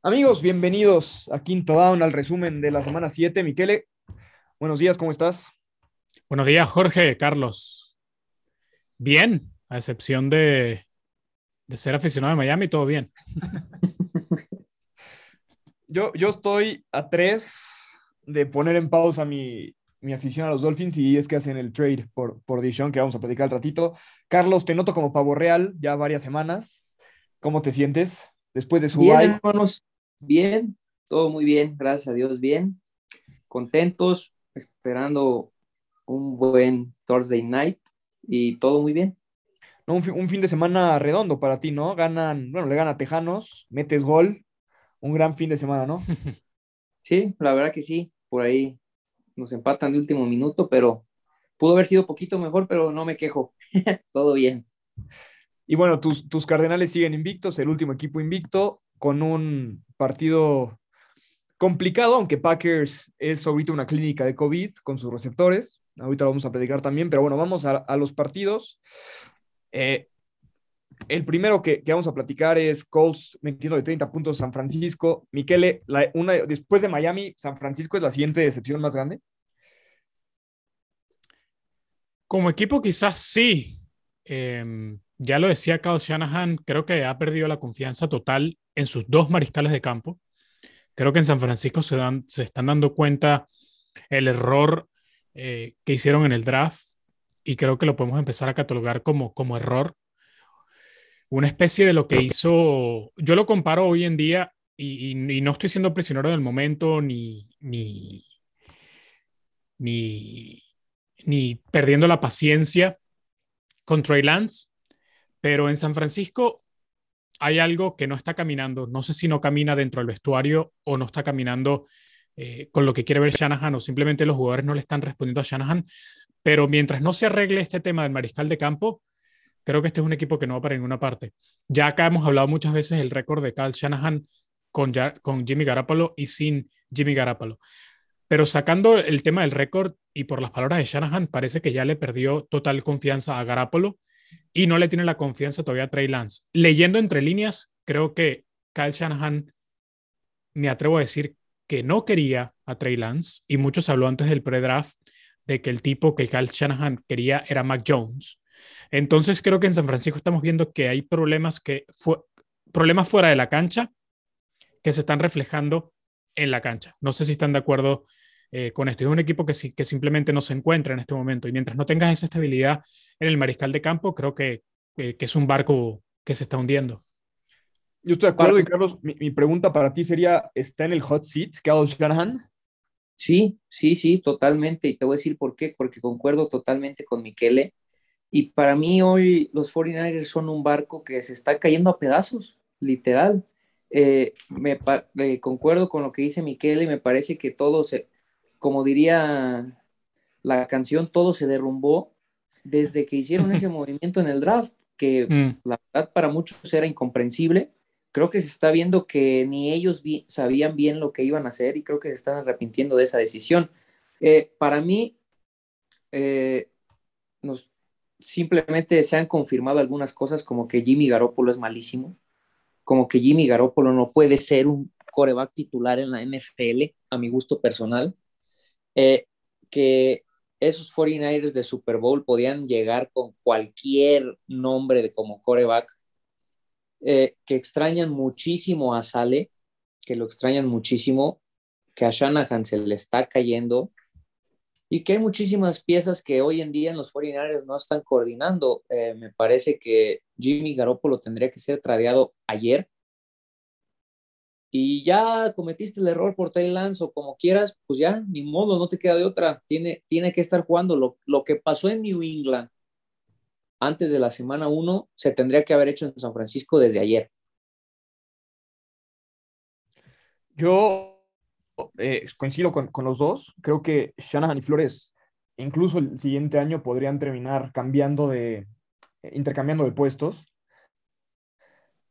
Amigos, bienvenidos a Quinto Down, al resumen de la semana 7. Miquele, buenos días, ¿cómo estás? Buenos días, Jorge, Carlos. Bien, a excepción de, de ser aficionado de Miami, todo bien. yo, yo estoy a tres de poner en pausa mi, mi afición a los Dolphins y es que hacen el trade por, por Dishon, que vamos a platicar al ratito. Carlos, te noto como pavo real ya varias semanas. ¿Cómo te sientes después de su Bien, hermanos, bien, todo muy bien, gracias a Dios, bien. Contentos, esperando un buen Thursday night y todo muy bien. No, un, un, fin de semana redondo para ti, ¿no? Ganan, bueno, le gana a Tejanos, metes gol, un gran fin de semana, ¿no? Sí, la verdad que sí, por ahí nos empatan de último minuto, pero pudo haber sido poquito mejor, pero no me quejo, todo bien. Y bueno, tus, tus Cardenales siguen invictos, el último equipo invicto, con un partido complicado, aunque Packers es ahorita una clínica de COVID con sus receptores. Ahorita lo vamos a platicar también, pero bueno, vamos a, a los partidos. Eh, el primero que, que, vamos a platicar es Colts metiendo de 30 puntos San Francisco. Miquele, una, después de Miami, San Francisco es la siguiente decepción más grande. Como equipo, quizás sí. Eh, ya lo decía Kyle Shanahan, creo que ha perdido la confianza total en sus dos mariscales de campo. Creo que en San Francisco se, dan, se están dando cuenta el error eh, que hicieron en el draft y creo que lo podemos empezar a catalogar como, como error una especie de lo que hizo, yo lo comparo hoy en día y, no estoy siendo prisionero del momento ni, ni, ni, ni perdiendo la paciencia con Trey Lance, pero en San Francisco hay algo que no está caminando. No sé si no camina dentro del vestuario o no está caminando eh, con lo que quiere ver Shanahan o simplemente los jugadores no le están respondiendo a Shanahan. Pero mientras no se arregle este tema del mariscal de campo, creo que este es un equipo que no va para ninguna parte. Ya acá hemos hablado muchas veces el récord de Kyle Shanahan con, con Jimmy Garapolo y sin Jimmy Garapolo. Pero sacando el tema del récord y por las palabras de Shanahan, parece que ya le perdió total confianza a Garapolo y no le tiene la confianza todavía a Trey Lance. Leyendo entre líneas, creo que Kyle Shanahan, me atrevo a decir que no quería a Trey Lance y muchos habló antes del pre-draft de que el tipo que Kyle Shanahan quería era Mac Jones. Entonces creo que en San Francisco estamos viendo que hay problemas que fue, problemas fuera de la cancha que se están reflejando en la cancha. No sé si están de acuerdo eh, con esto. Es un equipo que, sí, que simplemente no se encuentra en este momento y mientras no tengas esa estabilidad en el mariscal de campo, creo que, eh, que es un barco que se está hundiendo. Yo estoy de acuerdo y Carlos, mi, mi, pregunta para ti sería, ¿está en el hot seat Kyle Shanahan? Sí, sí, sí, totalmente. Y te voy a decir por qué, porque concuerdo totalmente con Miquele. Y para mí hoy los 49ers son un barco que se está cayendo a pedazos, literal. Eh, me eh, concuerdo con lo que dice Miquele, me parece que todo se, como diría la canción, todo se derrumbó desde que hicieron ese movimiento en el draft, que mm. la verdad para muchos era incomprensible. Creo que se está viendo que ni ellos vi sabían bien lo que iban a hacer y creo que se están arrepintiendo de esa decisión. Eh, para mí, eh, nos, simplemente se han confirmado algunas cosas como que Jimmy Garoppolo es malísimo, como que Jimmy Garoppolo no puede ser un coreback titular en la NFL, a mi gusto personal eh, que esos 49ers de Super Bowl podían llegar con cualquier nombre de como coreback, eh, que extrañan muchísimo a Sale, que lo extrañan muchísimo, que a Shanahan se le está cayendo y que hay muchísimas piezas que hoy en día en los 49ers no están coordinando. Eh, me parece que Jimmy Garoppolo tendría que ser tradeado ayer y ya cometiste el error por Trey Lance o como quieras, pues ya, ni modo, no te queda de otra. Tiene, tiene que estar jugando. Lo, lo que pasó en New England antes de la semana 1 se tendría que haber hecho en San Francisco desde ayer. Yo eh, coincido con, con, los dos. Creo que Shanahan y Flores, incluso el siguiente año, podrían terminar cambiando de, intercambiando de puestos.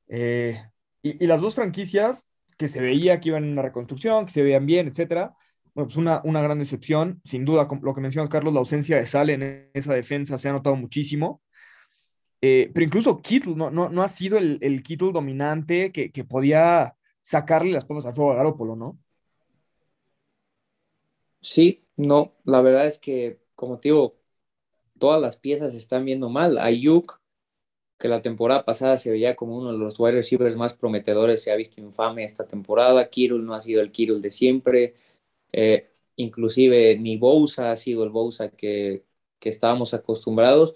Eh, y, y, las dos franquicias que se veía que iban en una reconstrucción, que se veían bien, etcétera. Bueno, pues una, una gran decepción. Sin duda, lo que mencionas, Carlos, la ausencia de Sale en esa defensa se ha notado muchísimo. Eh, pero incluso Kittle no, no, no, ha sido el, el Kittle dominante que, que, podía sacarle las palmas al fuego a Garópolo, ¿no? Sí, no, la verdad es que, como te digo, todas las piezas están viendo mal. Ayuk, que la temporada pasada se veía como uno de los wide receivers más prometedores, se ha visto infame esta temporada. Kirul no ha sido el Kirul de siempre. Eh, inclusive ni Bousa ha sido el Bousa que, que estábamos acostumbrados.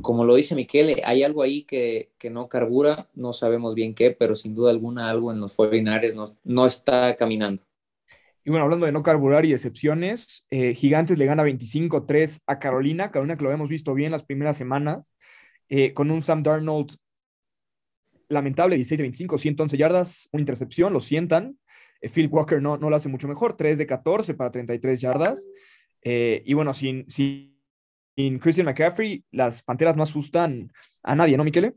Como lo dice Miquele, hay algo ahí que, que, no carbura, no sabemos bien qué, pero sin duda alguna algo en los 49 no, no está caminando. Y bueno, hablando de no carburar y excepciones, eh, Gigantes le gana 25-3 a Carolina, Carolina que lo hemos visto bien las primeras semanas, eh, con un Sam Darnold lamentable, 16 de 25, 111 yardas, una intercepción, lo sientan. Eh, Phil Walker no, no lo hace mucho mejor, 3 de 14 para 33 yardas. y bueno, sin, sin, Christian McCaffrey, las Panteras no asustan a nadie, ¿no, Miquele?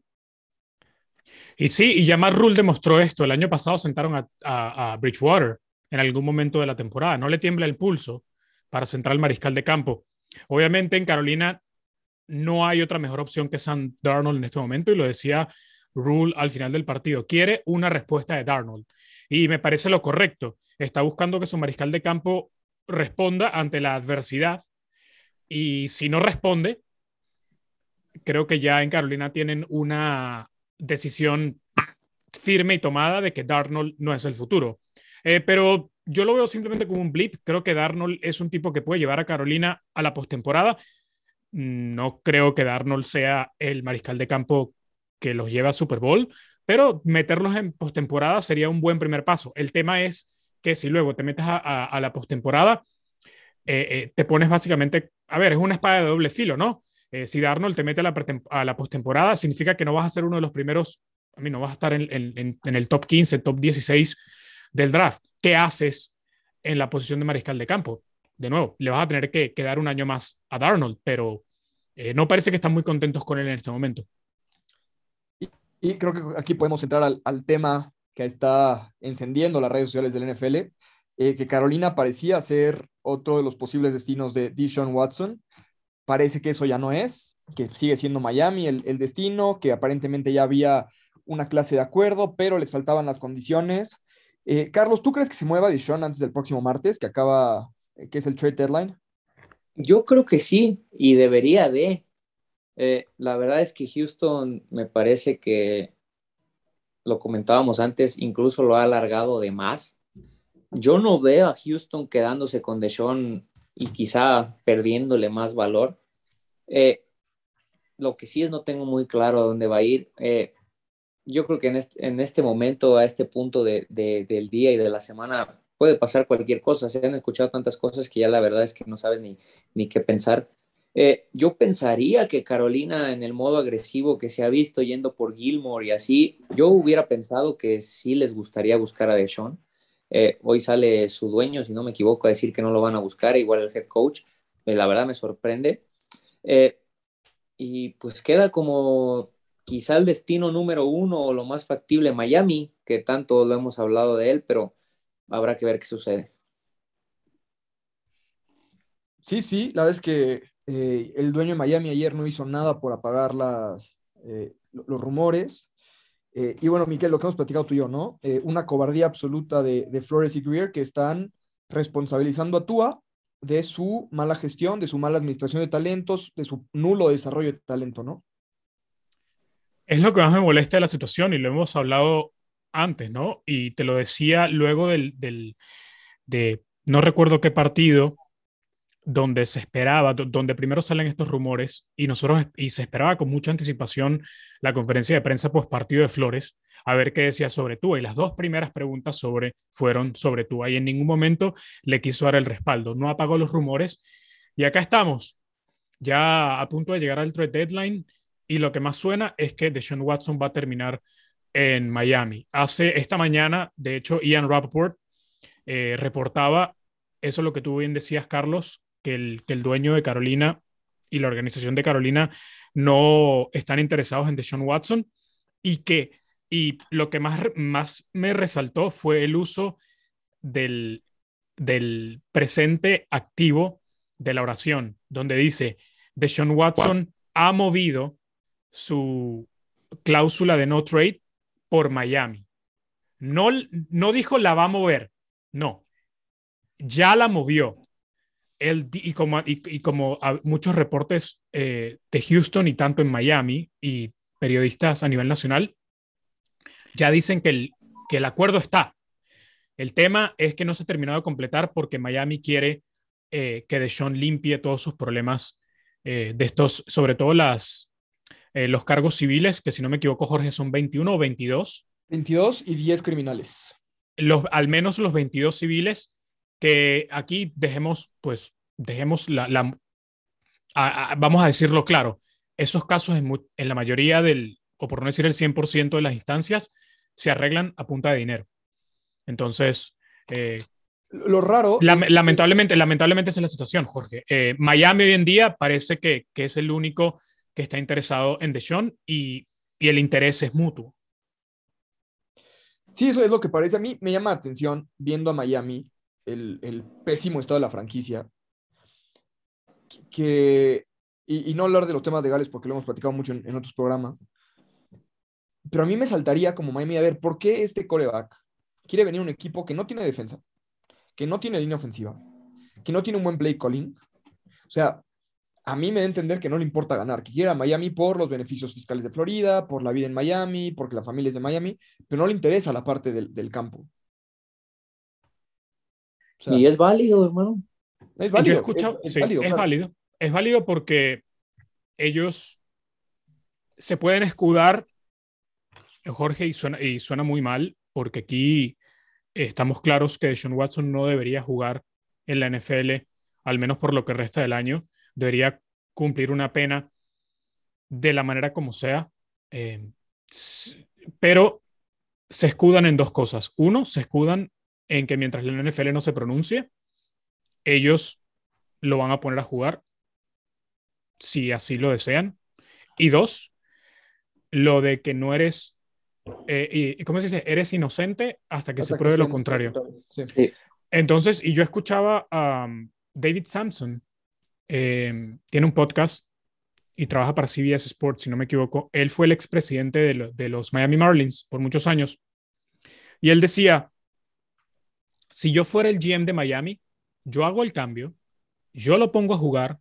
Y sí, y ya Rule demostró esto. El año pasado sentaron a Bridgewater en algún momento de la temporada. No le tiembla el pulso para centrar al mariscal de campo. Obviamente en Carolina no hay otra mejor opción que Sam Darnold en este momento y lo decía Rule al final del partido. Quiere una respuesta de Darnold y me parece lo correcto. Está buscando que su mariscal de campo responda ante la adversidad y si no responde, creo que ya en Carolina tienen una decisión firme y tomada de que Darnold no es el futuro. Eh, pero yo lo veo simplemente como un blip. Creo que Darnold es un tipo que puede llevar a Carolina a la postemporada. No creo que Darnold sea el mariscal de campo que los lleva a Super Bowl, pero meterlos en postemporada sería un buen primer paso. El tema es que si luego te metes a, la postemporada, eh, eh, te pones básicamente, a ver, es una espada de doble filo, ¿no? si Darnold te mete a la, la postemporada, significa que no vas a ser uno de los primeros, a mí no vas a estar en, en, en el top 15, top 16 del draft. ¿Qué haces en la posición de mariscal de campo? De nuevo, le vas a tener que, dar un año más a Darnold, pero eh, no parece que están muy contentos con él en este momento. Y, creo que aquí podemos entrar al, tema que está encendiendo las redes sociales del NFL, eh, que Carolina parecía ser otro de los posibles destinos de Deshaun Watson. Parece que eso ya no es, que sigue siendo Miami el, el destino, que aparentemente ya había una clase de acuerdo, pero les faltaban las condiciones. Eh, Carlos, ¿tú crees que se mueva Dishon antes del próximo martes, que acaba, que es el trade deadline? Yo creo que sí, y debería de. Eh, la verdad es que Houston me parece que lo comentábamos antes, incluso lo ha alargado de más. Yo no veo a Houston quedándose con Deshaun y quizá perdiéndole más valor. lo que sí es no tengo muy claro a dónde va a ir yo creo que en este, en este momento, a este punto de, del día y de la semana, puede pasar cualquier cosa. Se han escuchado tantas cosas que ya la verdad es que no sabes ni, ni qué pensar. Eh, yo pensaría que Carolina, en el modo agresivo que se ha visto yendo por Gilmore y así, yo hubiera pensado que sí les gustaría buscar a Deshaun. Eh, hoy sale su dueño, si no me equivoco, a decir que no lo van a buscar, igual el head coach. Eh, la verdad me sorprende. y pues queda como quizá el destino número uno o lo más factible Miami, que tanto lo hemos hablado de él, pero habrá que ver qué sucede. Sí, sí, la vez que eh, el dueño de Miami ayer no hizo nada por apagar las, eh, los rumores. Eh, y bueno, Miquel, lo que hemos platicado tú y yo, ¿no? una cobardía absoluta de, de, Flores y Greer que están responsabilizando a Tua de su mala gestión, de su mala administración de talentos, de su nulo desarrollo de talento, ¿no? Es lo que más me molesta de la situación y lo hemos hablado antes, ¿no? Y te lo decía luego del, del de, no recuerdo qué partido, donde se esperaba, donde primero salen estos rumores y nosotros, y se esperaba con mucha anticipación la conferencia de prensa post partido de Flores, a ver qué decía sobre tú. Y las dos primeras preguntas sobre, fueron sobre tú. Y en ningún momento le quiso dar el respaldo, no apagó los rumores. Y acá estamos, ya a punto de llegar al trade deadline y lo que más suena es que Deshaun Watson va a terminar en Miami. Hace esta mañana, de hecho, Ian Rappaport eh, reportaba, eso es lo que tú bien decías, Carlos, que el, que el dueño de Carolina y la organización de Carolina no están interesados en Deshaun Watson y que, y lo que más, más me resaltó fue el uso del, del presente activo de la oración, donde dice, Deshaun Watson ha movido su cláusula de no trade por Miami. No, no dijo la va a mover, no, ya la movió. Él, y como, y, como muchos reportes eh, de Houston y tanto en Miami y periodistas a nivel nacional, ya dicen que el, que el acuerdo está. El tema es que no se ha terminado de completar porque Miami quiere eh, que Deshaun limpie todos sus problemas eh, de estos, sobre todo las, eh, los cargos civiles, que si no me equivoco, Jorge, son 21 o 22. 22 y 10 criminales. Los, al menos los 22 civiles, que aquí dejemos, pues, dejemos la, la vamos a decirlo claro, esos casos en, en, la mayoría del, o por no decir el 100% de las instancias, se arreglan a punta de dinero. Entonces, eh, lo raro. lamentablemente, lamentablemente esa es la situación, Jorge. Eh, Miami hoy en día parece que, que, es el único que está interesado en Deshaun y, y el interés es mutuo. Sí, eso es lo que parece. A mí me llama la atención viendo a Miami, el, pésimo estado de la franquicia, que, y, no hablar de los temas legales porque lo hemos platicado mucho en, en, otros programas, pero a mí me saltaría como Miami a ver por qué este coreback quiere venir un equipo que no tiene defensa, que no tiene línea ofensiva, que no tiene un buen play calling. O sea, a mí me da a entender que no le importa ganar, que quiera Miami por los beneficios fiscales de Florida, por la vida en Miami, porque la familia es de Miami, pero no le interesa la parte del, del campo. O sea, y es válido, hermano. Es válido. Yo he escuchado, es, es, sí, válido, es claro. válido. Es válido porque ellos se pueden escudar, Jorge, y suena, y suena muy mal, porque aquí estamos claros que Sean Watson no debería jugar en la NFL, al menos por lo que resta del año. Debería cumplir una pena de la manera como sea. Eh, pero se escudan en dos cosas. Uno, se escudan en que mientras la NFL no se pronuncie, ellos lo van a poner a jugar si así lo desean. Y dos, lo de que no eres eh, y, ¿cómo se dice? Eres inocente hasta que hasta se pruebe que lo contrario. Sí. Entonces, y yo escuchaba a um, David Sampson, eh, tiene un podcast y trabaja para CBS Sports, si no me equivoco. Él fue el expresidente de, lo, de los Miami Marlins por muchos años. Y él decía, si yo fuera el GM de Miami, yo hago el cambio, yo lo pongo a jugar,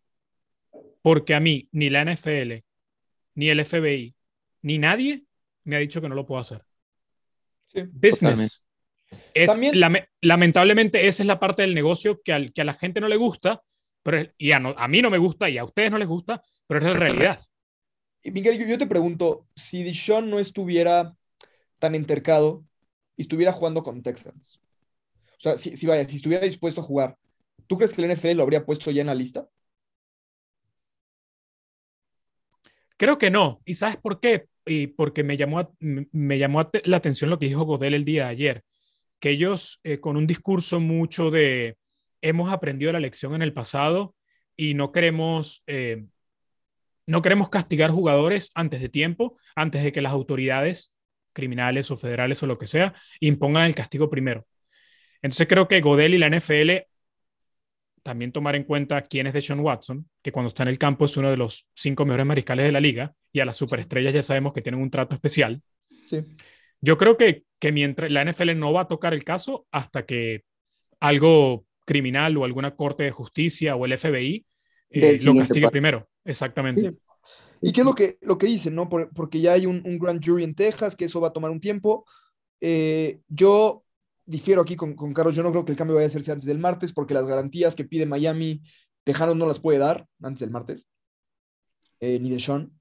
porque a mí ni la NFL, ni el FBI, ni nadie me ha dicho que no lo puedo hacer. Sí, Business. Es, También, lamentablemente esa es la parte del negocio que, al, que a la gente no le gusta, pero, y a, no, a, mí no me gusta y a ustedes no les gusta, pero es la realidad. Y Miguel, yo, yo te pregunto, si Dishon no estuviera tan entercado y estuviera jugando con Texans, o sea, si, si, vaya, si estuviera dispuesto a jugar, ¿tú crees que el NFL lo habría puesto ya en la lista? Creo que no. ¿Y sabes por qué? y porque me llamó, me llamó la atención lo que dijo Godel el día de ayer, que ellos eh, con un discurso mucho de hemos aprendido la lección en el pasado y no queremos, eh, no queremos castigar jugadores antes de tiempo, antes de que las autoridades criminales o federales o lo que sea impongan el castigo primero. Entonces creo que Godel y la NFL también tomar en cuenta quién es de Sean Watson, que cuando está en el campo es uno de los cinco mejores mariscales de la liga, y a las superestrellas ya sabemos que tienen un trato especial. Sí. Yo creo que, que mientras la NFL no va a tocar el caso hasta que algo criminal o alguna corte de justicia o el FBI eh, lo castigue primero. Exactamente. Sí. ¿Y qué es lo que, lo que dicen, no? Por, porque ya hay un, un, grand jury en Texas, que eso va a tomar un tiempo. Eh, yo difiero aquí con, con, Carlos, yo no creo que el cambio vaya a hacerse antes del martes, porque las garantías que pide Miami, Tejano no las puede dar antes del martes, eh, ni de Sean.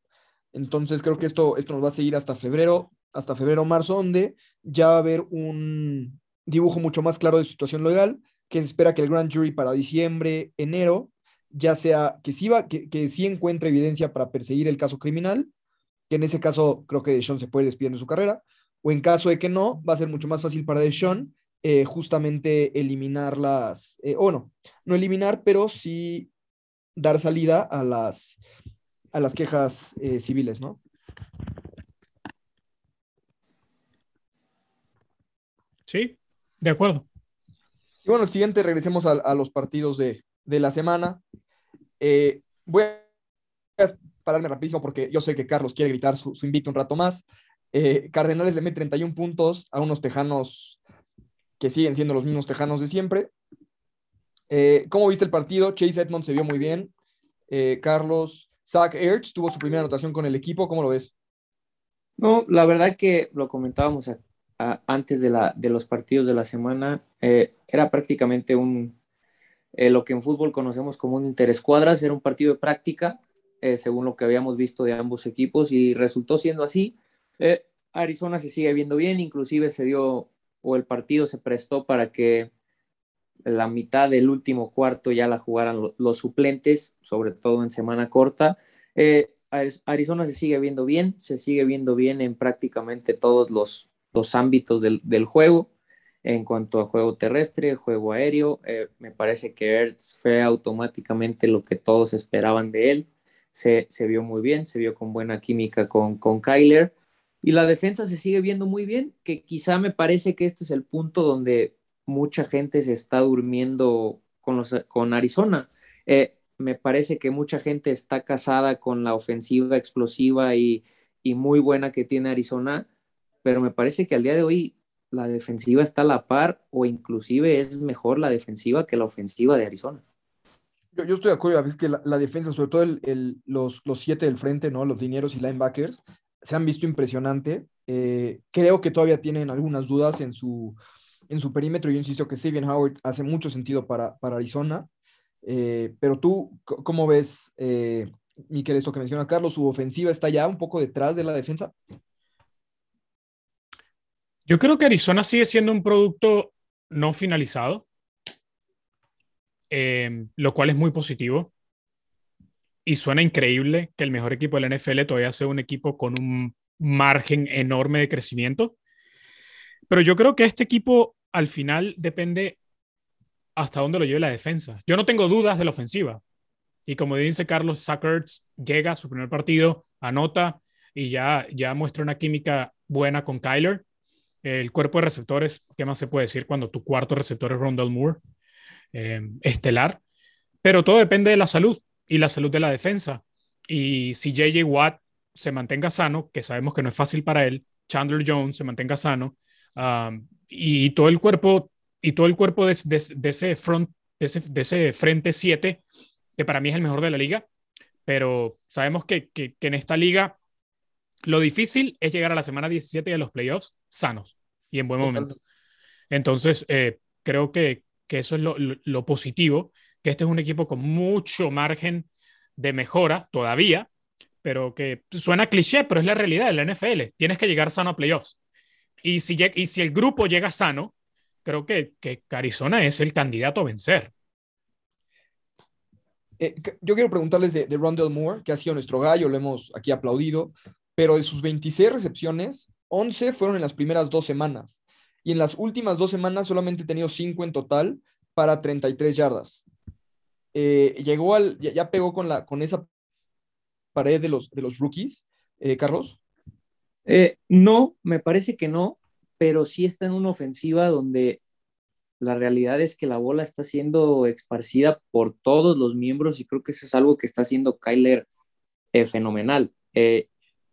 Entonces creo que esto, esto nos va a seguir hasta febrero, hasta febrero marzo, donde ya va a haber un dibujo mucho más claro de situación legal, que se espera que el grand jury para diciembre, enero, ya sea que sí, va, que, que sí encuentre evidencia para perseguir el caso criminal, que en ese caso creo que Sean se puede despedir de su carrera, o en caso de que no, va a ser mucho más fácil para Deshaun eh, justamente eliminar las, eh, o no, no eliminar, pero sí dar salida a las, a las quejas eh, civiles, ¿no? Sí, de acuerdo. Y bueno, el siguiente, regresemos a, a los partidos de, de la semana. Eh, voy a pararme rapidísimo porque yo sé que Carlos quiere gritar su, su invicto un rato más. Eh, Cardenales le mete 31 puntos a unos tejanos que siguen siendo los mismos tejanos de siempre. Eh, ¿Cómo viste el partido? Chase Edmonds se vio muy bien. Carlos, Zach Ertz tuvo su primera anotación con el equipo. ¿Cómo lo ves? No, la verdad que lo comentábamos antes de, la, de los partidos de la semana. era prácticamente un, lo que en fútbol conocemos como un interescuadras. Era un partido de práctica, según lo que habíamos visto de ambos equipos, y resultó siendo así. Eh, Arizona se sigue viendo bien, inclusive se dio o el partido se prestó para que la mitad del último cuarto ya la jugaran los suplentes, sobre todo en semana corta. Eh, Arizona se sigue viendo bien, se sigue viendo bien en prácticamente todos los, los ámbitos del, juego. En cuanto a juego terrestre, juego aéreo, eh, me parece que Ertz fue automáticamente lo que todos esperaban de él. Se, vio muy bien, se vio con buena química con, con Kyler y la defensa se sigue viendo muy bien, que quizá me parece que este es el punto donde mucha gente se está durmiendo con, los, con Arizona. Eh, me parece que mucha gente está casada con la ofensiva explosiva y, y, muy buena que tiene Arizona, pero me parece que al día de hoy la defensiva está a la par o inclusive es mejor la defensiva que la ofensiva de Arizona. Yo, yo estoy de acuerdo, es que la, defensa, sobre todo el, el, los, los siete del frente, ¿no? los dineros y linebackers, se han visto impresionante. Eh, creo que todavía tienen algunas dudas en su, en su perímetro. Yo insisto que Sabian Howard hace mucho sentido para, para Arizona. Eh, pero tú, ¿cómo ves, eh, Miquel, esto que menciona Carlos? ¿Su ofensiva está ya un poco detrás de la defensa? Yo creo que Arizona sigue siendo un producto no finalizado, lo cual es muy positivo y suena increíble que el mejor equipo de la NFL todavía sea un equipo con un margen enorme de crecimiento. Pero yo creo que este equipo al final depende hasta dónde lo lleve la defensa. Yo no tengo dudas de la ofensiva. Y como dice Carlos, Sackerts llega a su primer partido, anota y ya, ya muestra una química buena con Kyler. El cuerpo de receptores, ¿qué más se puede decir cuando tu cuarto receptor es Rondell Moore? Eh, estelar. Pero todo depende de la salud y la salud de la defensa. Y si JJ Watt se mantenga sano, que sabemos que no es fácil para él, Chandler Jones se mantenga sano, um, y todo el cuerpo, y todo el cuerpo de, ese front, de ese, frente 7, que para mí es el mejor de la liga, pero sabemos que, en esta liga lo difícil es llegar a la semana 17 de los playoffs sanos y en buen momento. Entonces, eh, creo que, eso es lo, lo positivo que este es un equipo con mucho margen de mejora todavía, pero que suena cliché, pero es la realidad de la NFL. Tienes que llegar sano a playoffs. Y si, y si el grupo llega sano, creo que, que Arizona es el candidato a vencer. Eh, yo quiero preguntarles de, de Rondell Moore, que ha sido nuestro gallo, lo hemos aquí aplaudido, pero de sus 26 recepciones, 11 fueron en las primeras dos semanas. Y en las últimas dos semanas solamente ha tenido 5 en total para 33 yardas. Eh, llegó al, ya, pegó con, la, con esa pared de los, de los rookies, eh, Carlos? Eh, no, me parece que no, pero sí está en una ofensiva donde la realidad es que la bola está siendo esparcida por todos los miembros y creo que eso es algo que está haciendo Kyler fenomenal.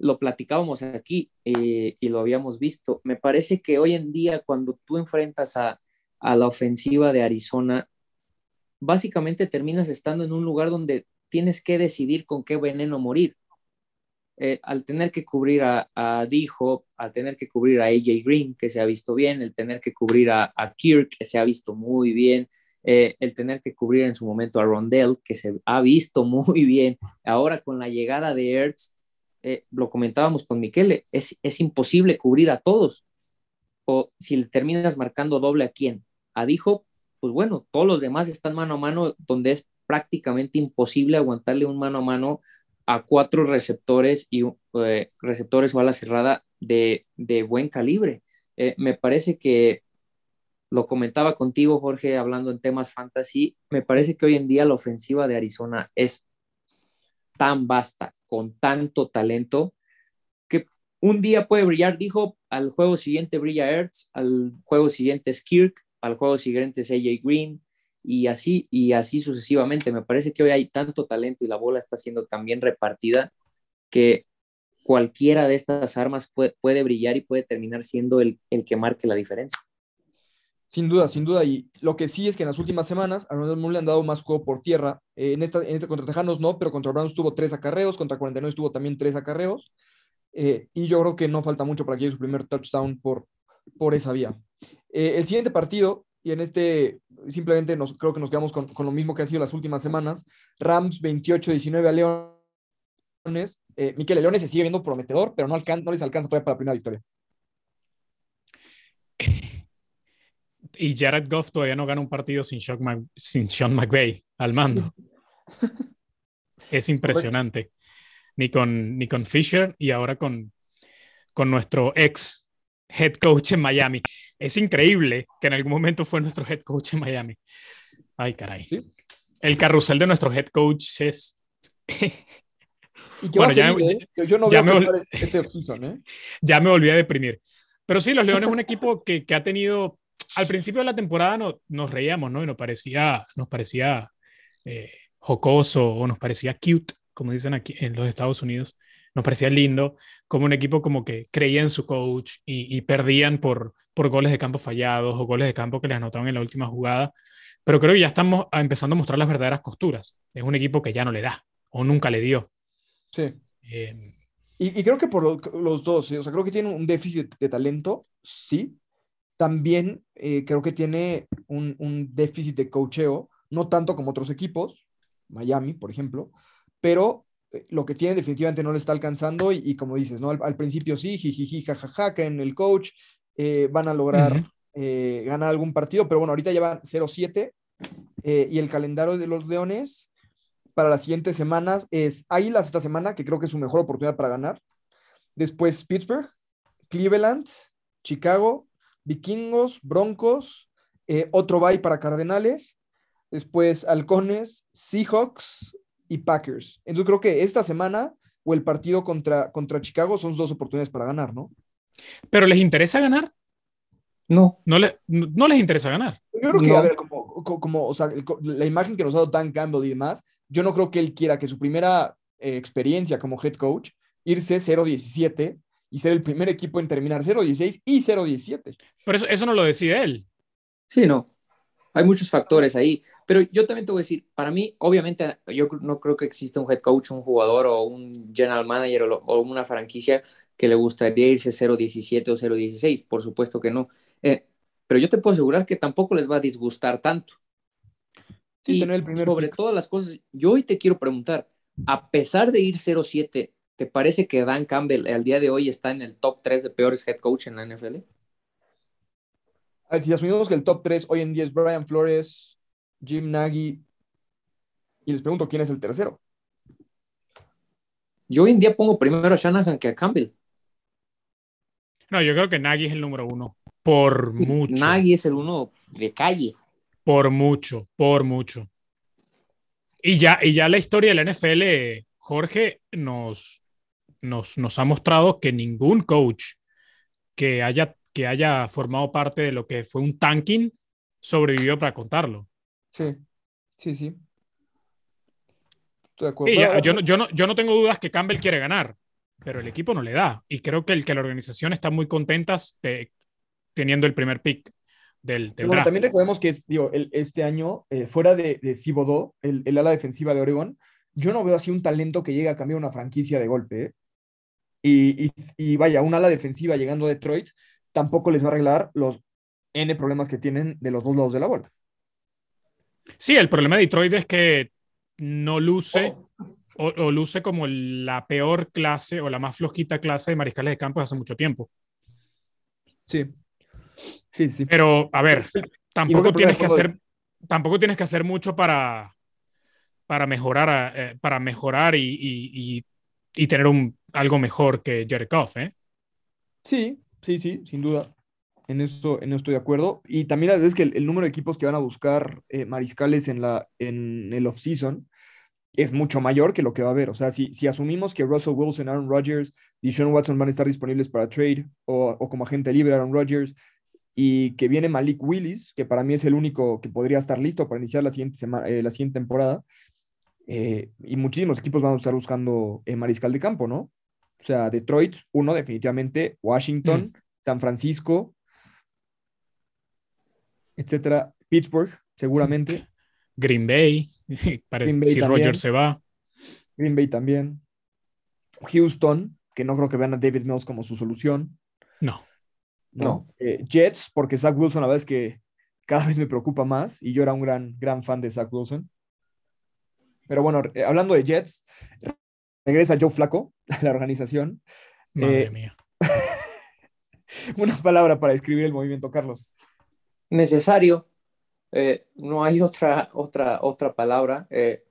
Lo platicábamos aquí y lo habíamos visto. Me parece que hoy en día cuando tú enfrentas a, a la ofensiva de Arizona, básicamente terminas estando en un lugar donde tienes que decidir con qué veneno morir. Eh, al tener que cubrir a, a D-Hop, al tener que cubrir a AJ Green, que se ha visto bien, el tener que cubrir a, Kirk, que se ha visto muy bien, eh, el tener que cubrir en su momento a Rondell, que se ha visto muy bien. Ahora con la llegada de Ertz, eh, lo comentábamos con Miquele, es, es imposible cubrir a todos. O si terminas marcando doble a quién, a D-Hop pues bueno, todos los demás están mano a mano, donde es prácticamente imposible aguantarle un mano a mano a cuatro receptores y eh, receptores o ala cerrada de, buen calibre. Eh, me parece que lo comentaba contigo, Jorge, hablando en temas fantasy, me parece que hoy en día la ofensiva de Arizona es tan vasta, con tanto talento, que un día puede brillar, dijo, al juego siguiente brilla Ertz, al juego siguiente es Kirk, al juego siguiente es AJ Green y así y así sucesivamente. Me parece que hoy hay tanto talento y la bola está siendo tan bien repartida que cualquiera de estas armas puede, puede brillar y puede terminar siendo el, el, que marque la diferencia. Sin duda, sin duda. Y lo que sí es que en las últimas semanas a Ronald Moore le han dado más juego por tierra. Eh, en, esta, en contra Tejanos no, pero contra Browns tuvo tres acarreos, contra 49 tuvo también tres acarreos. Eh, y yo creo que no falta mucho para que llegue su primer touchdown por, por esa vía. Eh, el siguiente partido, y en este simplemente nos, creo que nos quedamos con, con lo mismo que ha sido las últimas semanas, Rams 28-19 a Leones. Miquel Leones se sigue viendo prometedor, pero no, no les alcanza todavía para la primera victoria. Y Jared Goff todavía no gana un partido sin Sean, Mac sin Sean McVay al mando. es impresionante. Ni con, ni con Fisher y ahora con, con nuestro ex head coach en Miami. Es increíble que en algún momento fue nuestro head coach en Miami. Ay, caray. ¿Sí? El carrusel de nuestro head coach es. ¿Y bueno, ya, seguir, eh? Yo no ya me, este season, ¿eh? ya me volví a deprimir. Pero sí, los Leones es un equipo que, que, ha tenido. Al principio de la temporada no, nos reíamos, ¿no? Y nos parecía, nos parecía eh, jocoso o nos parecía cute, como dicen aquí en los Estados Unidos nos parecía lindo, como un equipo como que creía en su coach y, y, perdían por, por goles de campo fallados o goles de campo que les anotaban en la última jugada. Pero creo que ya estamos empezando a mostrar las verdaderas costuras. Es un equipo que ya no le da o nunca le dio. Sí. Eh, y, y, creo que por lo, los dos, ¿sí? o sea, creo que tiene un déficit de talento, sí. También eh, creo que tiene un, un déficit de cocheo, no tanto como otros equipos, Miami, por ejemplo, pero eh, lo que tiene definitivamente no le está alcanzando y, y como dices, ¿no? Al, al, principio sí, jijiji, jajaja, que en el coach eh, van a lograr uh -huh. eh, ganar algún partido, pero bueno, ahorita llevan 0-7 eh, y el calendario de los Leones para las siguientes semanas es Águilas esta semana, que creo que es su mejor oportunidad para ganar. Después Pittsburgh, Cleveland, Chicago, Vikingos, Broncos, eh, otro bye para Cardenales, después Halcones, Seahawks, y Packers. Entonces creo que esta semana o el partido contra, contra Chicago son dos oportunidades para ganar, ¿no? ¿Pero les interesa ganar? No. No, le, no, no les interesa ganar. Yo creo que, no. a ver, como, como, o sea, el, la imagen que nos ha dado Dan Campbell y demás, yo no creo que él quiera que su primera eh, experiencia como head coach, irse 0-17 y ser el primer equipo en terminar 0-16 y 0-17. Pero eso, eso no lo decide él. Sí, no. Hay muchos factores ahí, pero yo también te voy a decir, para mí, obviamente, yo no creo que exista un head coach, un jugador o un general manager o, o una franquicia que le gustaría irse 0-17 o 0-16, por supuesto que no. Eh, pero yo te puedo asegurar que tampoco les va a disgustar tanto. Sí, y el primer sobre pick. todas las cosas, yo hoy te quiero preguntar, a pesar de ir 0-7, ¿te parece que Dan Campbell al día de hoy está en el top 3 de peores head coach en la NFL? A ver, si asumimos que el top 3 hoy en día es Brian Flores, Jim Nagy, y les pregunto quién es el tercero. Yo hoy en día pongo primero a Shanahan que a Campbell. No, yo creo que Nagy es el número uno. Por mucho. Nagy es el uno de calle. Por mucho, por mucho. Y ya, y ya la historia de la NFL, Jorge, nos, nos, nos ha mostrado que ningún coach que haya que haya formado parte de lo que fue un tanking sobrevivió para contarlo. Sí, sí, sí. Estoy de acuerdo. Sí, yo, no, yo, no, yo no tengo dudas que Campbell quiere ganar, pero el equipo no le da. Y creo que, el, que la organización está muy contenta de, teniendo el primer pick del, del bueno. También recordemos que digo, el, este año, eh, fuera de, de Thibodeau, el, el, ala defensiva de Oregon, yo no veo así un talento que llegue a cambiar una franquicia de golpe. ¿eh? Y, y, y, vaya, un ala defensiva llegando a Detroit tampoco les va a arreglar los N problemas que tienen de los dos lados de la bola. Sí, el problema de Detroit es que no luce oh. o, o, luce como la peor clase o la más flojita clase de mariscales de campo hace mucho tiempo. Sí. Sí, sí. Pero, a ver, tampoco tienes que hacer, tampoco tienes que hacer mucho para, para mejorar, eh, para mejorar y, y, y, y, tener un, algo mejor que Jared ¿eh? Sí, sí, sí, sin duda. En esto, en esto estoy de acuerdo. Y también es que el, número de equipos que van a buscar eh, mariscales en, la, en el off-season es mucho mayor que lo que va a haber. O sea, si, si asumimos que Russell Wilson, Aaron Rodgers y Sean Watson van a estar disponibles para trade o, o como agente libre Aaron Rodgers y que viene Malik Willis, que para mí es el único que podría estar listo para iniciar la siguiente, semana, eh, la siguiente temporada, eh, y muchísimos equipos van a estar buscando eh, mariscal de campo, ¿no? O sea, Detroit, uno definitivamente, Washington, San Francisco, etcétera. Pittsburgh, seguramente. Green Bay, parece, Green Bay si. Rogers se va. Green Bay también. Houston, que no creo que vean a David Mills como su solución. No. ¿no? No. Eh, Jets, porque Zach Wilson, la verdad es que cada vez me preocupa más y yo era un gran, gran fan de Zach Wilson. Pero bueno, eh, hablando de Jets, regresa Joe Flaco la organización. Madre Eh, mía. Una palabra para describir el movimiento, Carlos. necesario. Eh, no hay otra, otra, otra palabra. Eh,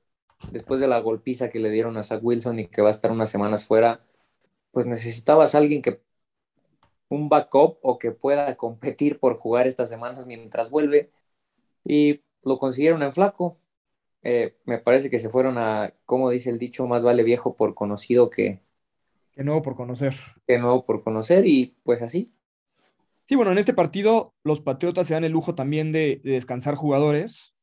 después de la golpiza que le dieron a Zach Wilson y que va a estar unas semanas fuera, pues necesitabas alguien que un backup o que pueda competir por jugar estas semanas mientras vuelve y lo consiguieron en flaco. Eh, me parece que se fueron a, como dice el dicho, más vale viejo por conocido que, Que nuevo por conocer. que nuevo por conocer y pues así. Sí, bueno, en este partido los Patriotas se dan el lujo también de, de descansar jugadores.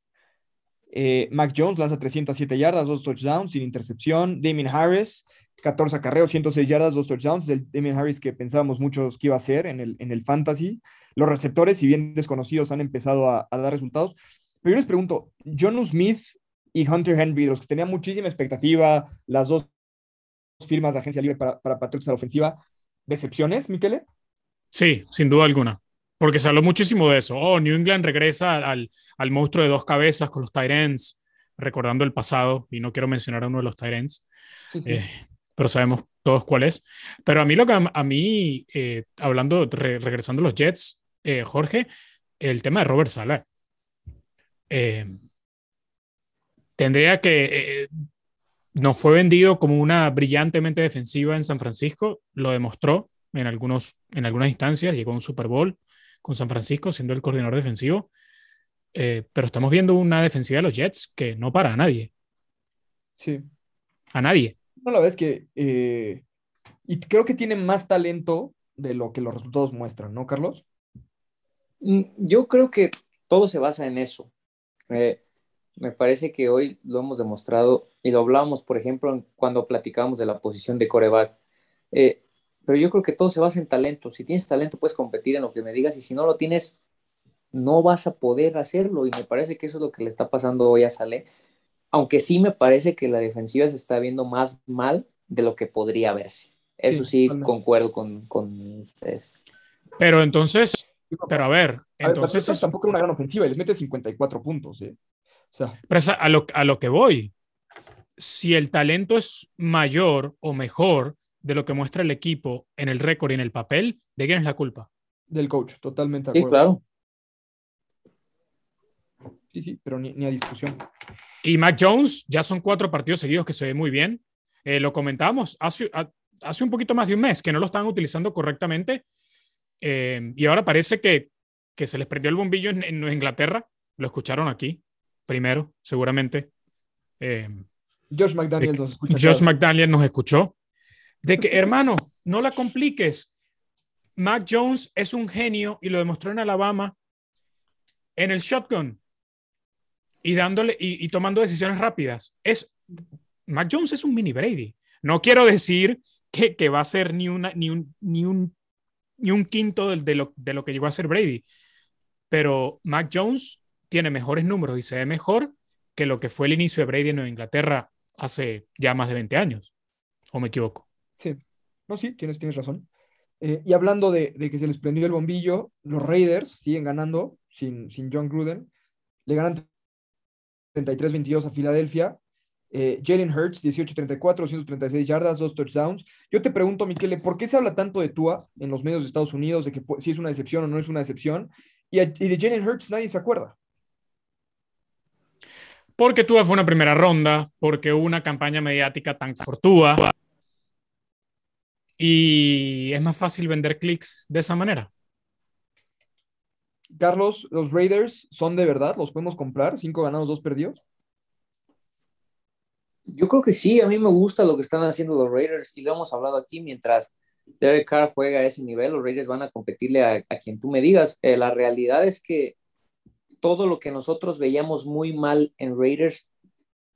Eh, Mac Jones lanza 307 yardas, dos touchdowns sin intercepción. Damien Harris, 14 acarreos, 106 yardas, dos touchdowns. El Damien Harris que pensábamos muchos que iba a ser en el, en el fantasy. Los receptores, si bien desconocidos, han empezado a, a dar resultados. Pero yo les pregunto, John Smith y Hunter Henry, de los que tenían muchísima expectativa, las dos firmas de agencia libre para, para Patriotas a la ofensiva, ¿decepciones, Miquele? Sí, sin duda alguna. Porque se habló muchísimo de eso. Oh, New England regresa al, al monstruo de dos cabezas con los Tyrants, recordando el pasado, y no quiero mencionar a uno de los Tyrants, Sí, sí. eh, pero sabemos todos cuál es. Pero a mí lo que a, a mí, eh, hablando, re- regresando a los Jets, eh, Jorge, el tema de Robert Sala. Tendría que. Eh, no fue vendido como una brillantemente defensiva en San Francisco, lo demostró en, algunos, en algunas instancias, llegó a un Super Bowl con San Francisco siendo el coordinador defensivo, Eh, pero estamos viendo una defensiva de los Jets que no para a nadie, sí. a nadie. No, la verdad es que. eh, y creo que tiene más talento de lo que los resultados muestran, ¿no, Carlos? Mm, Yo creo que todo se basa en eso. Eh, me parece que hoy lo hemos demostrado y lo hablamos, por ejemplo, cuando platicábamos de la posición de coreback. Eh, pero yo creo que todo se basa en talento. Si tienes talento, puedes competir en lo que me digas y si no lo tienes, no vas a poder hacerlo. Y me parece que eso es lo que le está pasando hoy a Saleh. Aunque sí me parece que la defensiva se está viendo más mal de lo que podría verse. Eso Sí, concuerdo con, con ustedes. Pero entonces, pero a ver, A entonces es- tampoco era una gran ofensiva y les mete 54 puntos, ¿eh? Sea, Pero es a, lo, a lo que voy. Si el talento es mayor o mejor de lo que muestra el equipo en el récord y en el papel, ¿de quién es la culpa? del coach, totalmente de Sí, acuerdo. claro. Sí, sí, pero ni, ni a discusión. Y Mac Jones, ya son cuatro partidos seguidos que se ve muy bien. Eh, lo comentábamos hace, a- hace un poquito más de un mes que no lo estaban utilizando correctamente. Eh, y ahora parece que, que se les prendió el bombillo en, en Inglaterra. Lo escucharon aquí primero, seguramente. Eh, Josh McDaniel nos escucha. Josh McDaniel nos escuchó. De que, hermano, no la compliques. Mac Jones es un genio y lo demostró en Alabama en el shotgun y dándole y, y tomando decisiones rápidas. Es Mac Jones es un mini Brady. No quiero decir que, que va a ser ni, una, ni, un, ni, un, ni un quinto de, de lo, de lo que llegó a ser Brady, pero Mac Jones tiene mejores números y se ve mejor que lo que fue el inicio de Brady en Nueva Inglaterra hace ya más de 20 años. ¿O me equivoco? Sí, no, sí, tienes, tienes razón. Eh, y hablando de, de que se les prendió el bombillo, los Raiders siguen ganando sin, sin John Gruden. Le ganan 33-22 a Filadelfia. Eh, Jalen Hurts, 18-34, 236 yardas, dos touchdowns. Yo te pregunto, Miquele, ¿por qué se habla tanto de Tua en los medios de Estados Unidos, de que si es una decepción o no es una decepción? Y, a- y de Jalen Hurts nadie se acuerda. Porque tuvo fue una primera ronda, porque hubo una campaña mediática tan fortúa. Y es más fácil vender clics de esa manera. Carlos, ¿los Raiders son de verdad? ¿Los podemos comprar? ¿Cinco ganados, dos perdidos? Yo creo que sí, a mí me gusta lo que están haciendo los Raiders y lo hemos hablado aquí mientras Derek Carr juega a ese nivel, los Raiders van a competirle a, a quien tú me digas. Eh, la realidad es que todo lo que nosotros veíamos muy mal en Raiders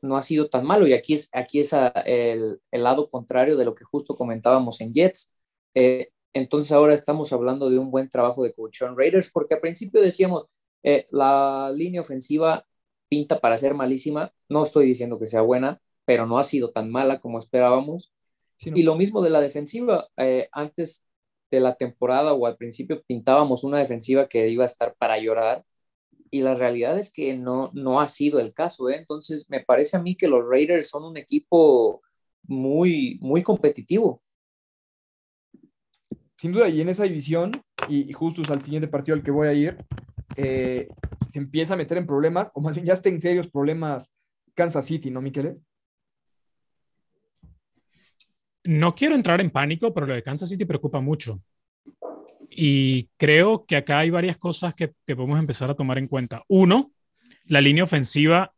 no ha sido tan malo y aquí es, aquí es el, el, lado contrario de lo que justo comentábamos en Jets. Eh, entonces ahora estamos hablando de un buen trabajo de coach on Raiders porque al principio decíamos, eh, la línea ofensiva pinta para ser malísima, no estoy diciendo que sea buena, pero no ha sido tan mala como esperábamos. Y lo mismo de la defensiva, eh, antes de la temporada o al principio pintábamos una defensiva que iba a estar para llorar y la realidad es que no, no ha sido el caso. ¿eh? Entonces, me parece a mí que los Raiders son un equipo muy, muy competitivo. Sin duda, y en esa división, y, justo al siguiente partido al que voy a ir, eh, se empieza a meter en problemas, o más bien ya está en serios problemas Kansas City, ¿no, Miquel? No quiero entrar en pánico, pero lo de Kansas City preocupa mucho. Y creo que acá hay varias cosas que, que podemos empezar a tomar en cuenta. Uno, la línea ofensiva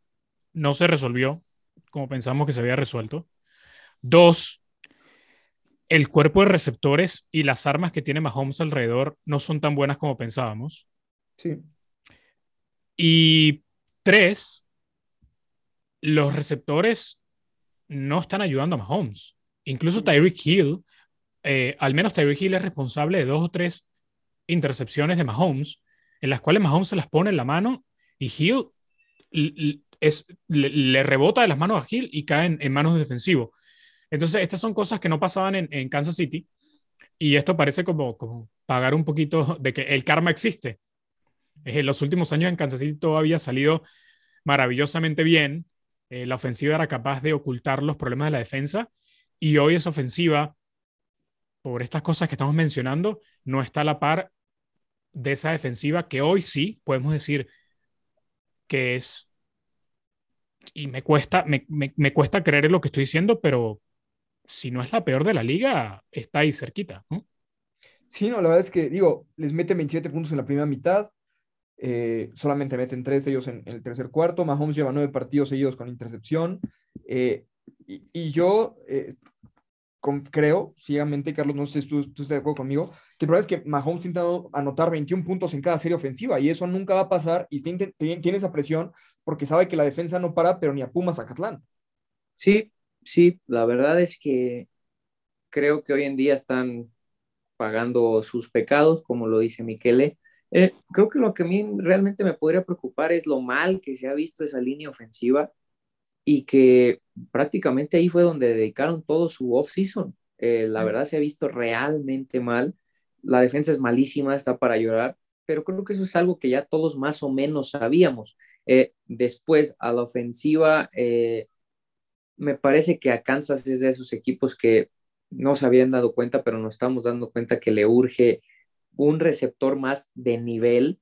no se resolvió como pensamos que se había resuelto. Dos, el cuerpo de receptores y las armas que tiene Mahomes alrededor no son tan buenas como pensábamos. Sí. Y tres, los receptores no están ayudando a Mahomes. Incluso Tyreek Hill, eh, al menos Tyreek Hill es responsable de dos o tres intercepciones de Mahomes, en las cuales Mahomes se las pone en la mano y Hill le, rebota de las manos a Hill y cae en, manos de defensivo. Entonces, estas son cosas que no pasaban en, Kansas City y esto parece como, como, pagar un poquito de que el karma existe. En los últimos años en Kansas City todo había salido maravillosamente bien. Eh, la ofensiva era capaz de ocultar los problemas de la defensa y hoy esa ofensiva, por estas cosas que estamos mencionando, no está a la par de esa defensiva que hoy sí podemos decir que es y me cuesta, me, me, cuesta creer en lo que estoy diciendo, pero si no es la peor de la liga, está ahí cerquita. ¿no? Sí, no, la verdad es que, digo, les mete 27 puntos en la primera mitad, eh, solamente meten tres ellos en, el tercer cuarto, Mahomes lleva nueve partidos seguidos con intercepción, eh, y, y, yo eh, creo ciegamente, Carlos, no sé si tú, estás de acuerdo conmigo, que el problema es que Mahomes intentado anotar 21 puntos en cada serie ofensiva y eso nunca va a pasar y tiene esa presión porque sabe que la defensa no para, pero ni a Pumas a Catlán. Sí, sí, la verdad es que creo que hoy en día están pagando sus pecados, como lo dice Miquele. Eh, creo que lo que a mí realmente me podría preocupar es lo mal que se ha visto esa línea ofensiva y que prácticamente ahí fue donde dedicaron todo su off-season. Eh, la verdad se ha visto realmente mal. La defensa es malísima, está para llorar, pero creo que eso es algo que ya todos más o menos sabíamos. Eh, después, a la ofensiva, eh, me parece que a Kansas es de esos equipos que no se habían dado cuenta, pero nos estamos dando cuenta que le urge un receptor más de nivel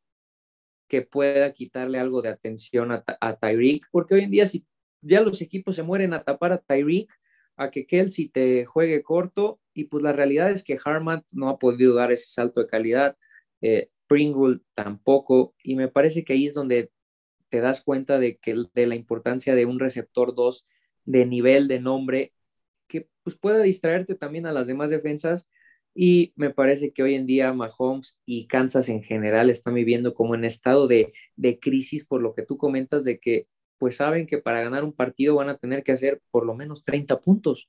que pueda quitarle algo de atención a, a Tyreek, porque hoy en día si ya los equipos se mueren a tapar a Tyreek, a que Kelsey te juegue corto, y pues la realidad es que Harman no ha podido dar ese salto de calidad, eh, Pringle tampoco, y me parece que ahí es donde te das cuenta de, que, de la importancia de un receptor 2 de nivel, de nombre, que pues pueda distraerte también a las demás defensas, y me parece que hoy en día Mahomes y Kansas en general están viviendo como en estado de, de crisis por lo que tú comentas de que pues saben que para ganar un partido van a tener que hacer por lo menos 30 puntos.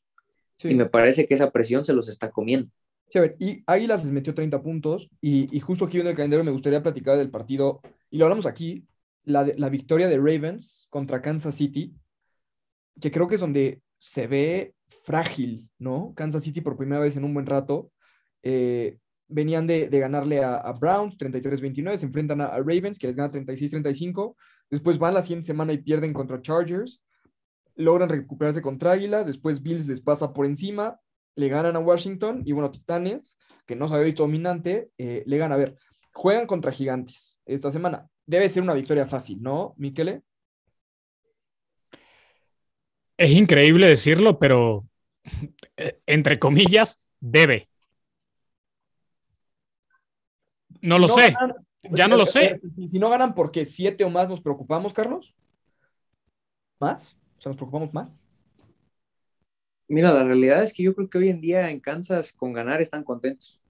Y me parece que esa presión se los está comiendo. Sí, a ver, y Águilas les metió 30 puntos, y, justo aquí en el calendario me gustaría platicar del partido, y lo hablamos aquí, la, la victoria de Ravens contra Kansas City, que creo que es donde se ve frágil, ¿no? Kansas City por primera vez en un buen rato. Eh, venían de, ganarle a, Browns 33-29, se enfrentan a, Ravens, que les gana 36-35, después van la siguiente semana y pierden contra Chargers, logran recuperarse contra Águilas, después Bills les pasa por encima, le ganan a Washington, y bueno, Titanes, que no se había visto dominante, eh, le ganan. A ver, juegan contra Gigantes esta semana. Debe ser una victoria fácil, ¿no, Miquele? Es increíble decirlo, pero eh, entre comillas, debe. No lo sé. Ya no lo sé. Si, no ganan, ¿por qué? ¿Siete o más nos preocupamos, Carlos? ¿Más? O sea, ¿nos preocupamos más? Mira, la realidad es que yo creo que hoy en día en Kansas con ganar están contentos.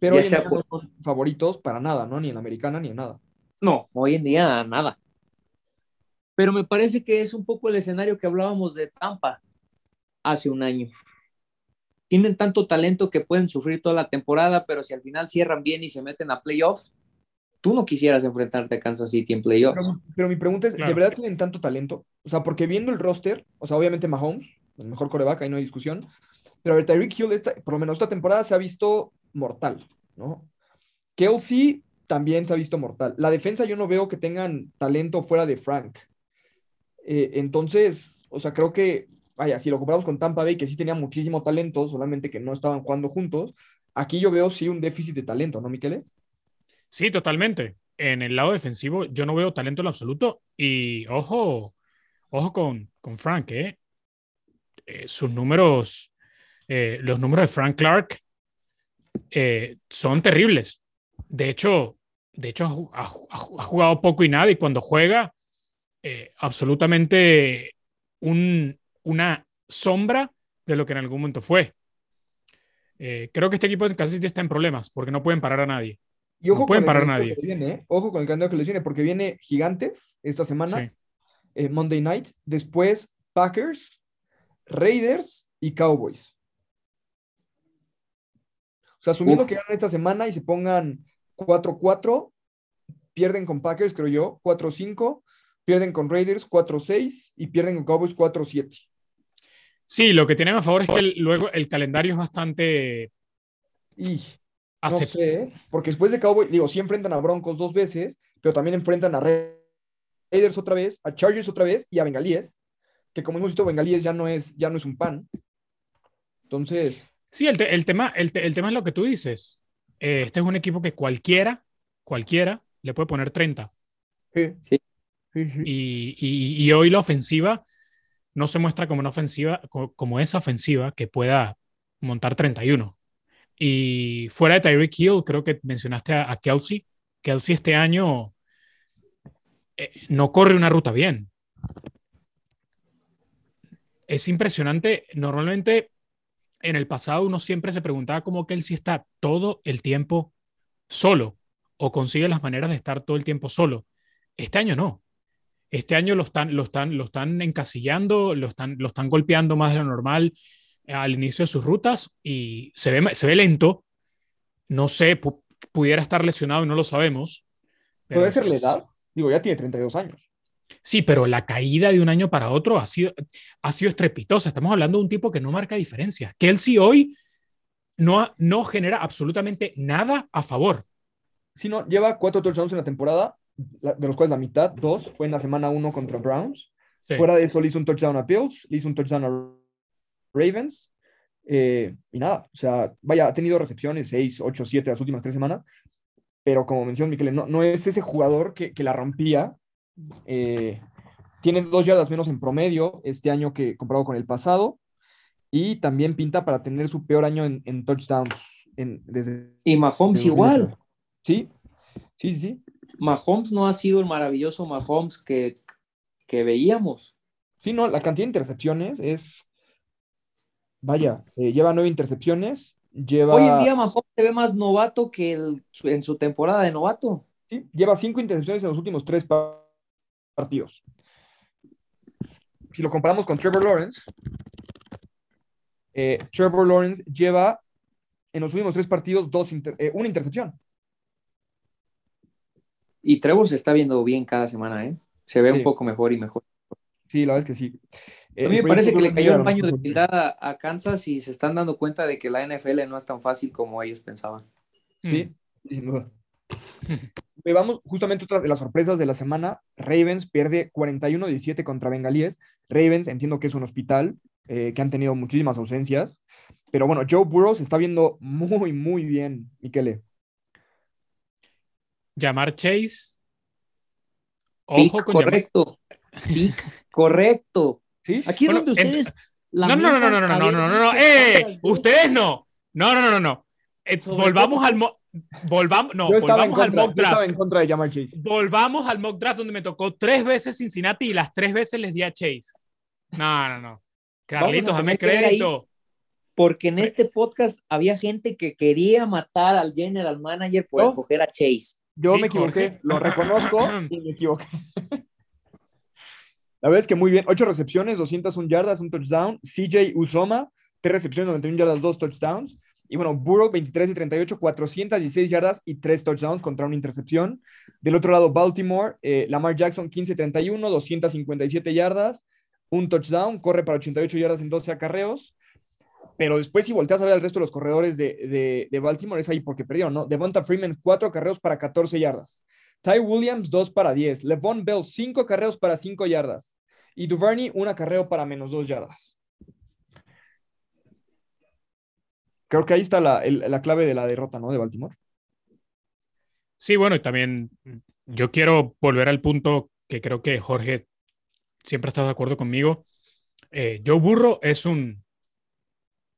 Pero hoy en día no son favoritos para nada, ¿no? Ni en la americana ni en nada. No, hoy en día nada. pero me parece que es un poco el escenario que hablábamos de Tampa hace un año. Tienen tanto talento que pueden sufrir toda la temporada, pero si al final cierran bien y se meten a playoffs, tú no quisieras enfrentarte a Kansas City en playoffs. Pero, pero mi pregunta es, Claro. ¿de verdad tienen tanto talento? O sea, porque viendo el roster, o sea, obviamente Mahomes, el mejor coreback, ahí no hay discusión, pero a ver, Tyreek Hill, esta- por lo menos esta temporada se ha visto mortal, ¿no? Kelsey también se ha visto mortal. La defensa yo no veo que tengan talento fuera de Frank. Eh, entonces, o sea, creo que, vaya, si lo comparamos con Tampa Bay, que sí tenía muchísimo talento, solamente que no estaban jugando juntos, aquí yo veo sí un déficit de talento, ¿no, Miquele? Sí, totalmente. En el lado defensivo yo no veo talento en absoluto y ojo, ojo con, con Frank, ¿eh? Eh, sus números, eh, los números de Frank Clark eh, son terribles. De hecho, de hecho ha, ha jugado poco y nada y cuando juega, eh, absolutamente un- una sombra de lo que en algún momento fue. Eh, creo que este equipo de Kansas City está en problemas porque no pueden parar a nadie. Y ojo No pueden parar calendario nadie. viene, ¿eh? Ojo con el calendario que les viene, porque viene Gigantes esta semana, Sí. eh, Monday Night, después Packers, Raiders y Cowboys. O sea, asumiendo Uf. que ganan esta semana y se pongan 4-4, pierden con Packers, creo yo, 4-5, pierden con Raiders 4-6 y pierden con Cowboys 4-7. Sí, lo que tienen a favor es que el- luego el calendario es bastante Y no sé, porque después de Cowboys, digo, sí enfrentan a Broncos dos veces, pero también enfrentan a Raiders otra vez, a Chargers otra vez y a Bengalíes, que como hemos visto, Bengalíes ya no es, ya no es un pan. Entonces, Sí, el, te- el tema, el, te- el tema es lo que tú dices. Eh, este es un equipo que cualquiera, cualquiera le puede poner 30. sí. Sí. Sí, sí. Y, y- y hoy la ofensiva no se muestra como una ofensiva, co- como esa ofensiva que pueda montar 31. Y fuera de Tyreek Hill, creo que mencionaste a, a Kelsey. Kelsey este año eh, no corre una ruta bien. Es impresionante. Normalmente en el pasado uno siempre se preguntaba cómo Kelsey está todo el tiempo solo o consigue las maneras de estar todo el tiempo solo. Este año no. Este año lo están, lo están, lo están encasillando, lo están, lo están golpeando más de lo normal al inicio de sus rutas y se ve, se ve lento. No sé, pu- pudiera estar lesionado y no lo sabemos. pero Puede ser la edad. Digo, ya tiene 32 años. Sí, pero la caída de un año para otro ha sido, ha sido estrepitosa. Estamos hablando de un tipo que no marca diferencias. Kelsey hoy no, no genera absolutamente nada a favor. Si no, lleva cuatro touchdowns en la temporada, de los cuales la mitad, dos, fue en la semana uno contra Browns. Sí. Fuera de eso, le hizo un touchdown a Bills, le hizo un touchdown a Ravens. eh, y nada, o sea, vaya, ha tenido recepciones 6, 8, 7 las últimas tres semanas. Pero como mencionó Miquel, no, no es ese jugador que, que la rompía. eh, tiene dos yardas menos en promedio este año que comparado con el pasado. Y también pinta para tener su peor año en, en touchdowns en- desde. Y Mahomes desde igual. 2019. Sí, sí, sí, sí. Mahomes no ha sido el maravilloso Mahomes que, que veíamos. Sí, no, la cantidad de intercepciones es. Vaya, eh, lleva nueve intercepciones. Lleva, Hoy en día Mahomes se ve más novato que el- en su temporada de novato. sí, lleva cinco intercepciones en los últimos tres pa- partidos. Si lo comparamos con Trevor Lawrence, eh, Trevor Lawrence lleva en los últimos tres partidos dos inter- eh, una intercepción. Y Trevor se está viendo bien cada semana, ¿eh? Se ve Sí. un poco mejor y mejor. Sí, la verdad es que sí. Eh, A mí me parece que le cayó un a baño de humildad a, a Kansas y se están dando cuenta de que la NFL no es tan fácil como ellos pensaban. Sí, sí, sin duda. Eh, Vamos justamente otra de las sorpresas de la semana. Ravens pierde 41-17 contra Bengalíes. Ravens, entiendo que es un hospital, eh, que han tenido muchísimas ausencias. Pero bueno, Joe Burrow se está viendo muy, muy bien, Miquele. Llamar Chase. Pick Ojo con llamar- correcto. Pick correcto. ¿Sí? Aquí es Bueno, donde ustedes. No, no, no, no, no, no, no, no, no, no, no, ¡Eh! Ustedes no. No, no, no, no, no. Eh, volvamos al mo- volvamos, no, volvamos al mock draft. en contra de Jamar Chase. Volvamos al mock draft donde me tocó tres veces Cincinnati y las tres veces les di a Chase. No, no, no. Carlitos, dame crédito. Porque en este podcast había gente que quería matar al general manager por ¿No? escoger a Chase. Yo Sí, me equivoqué, Jorge. lo reconozco y me equivoqué. La verdad es que muy bien. Ocho recepciones, 201 yardas, un touchdown. CJ Usoma, tres recepciones, 91 yardas, dos touchdowns. Y bueno, Burrow, 23 y 38, 416 yardas y tres touchdowns contra una intercepción. Del otro lado, Baltimore, eh, Lamar Jackson, 15 y 31, 257 yardas, un touchdown, corre para 88 yardas en 12 acarreos. Pero después, si volteas a ver al resto de los corredores de, de, Baltimore, es ahí porque perdió, ¿no? Devonta Freeman, cuatro carreos para 14 yardas. Ty Williams, 2 para 10. Levon Bell, 5 carreos para 5 yardas. Y Duvernay, un acarreo para menos 2 yardas. Creo que ahí está la, la, clave de la derrota, ¿no? De Baltimore. Sí, bueno, y también yo quiero volver al punto que creo que Jorge siempre ha estado de acuerdo conmigo. Eh, Joe Burro es un,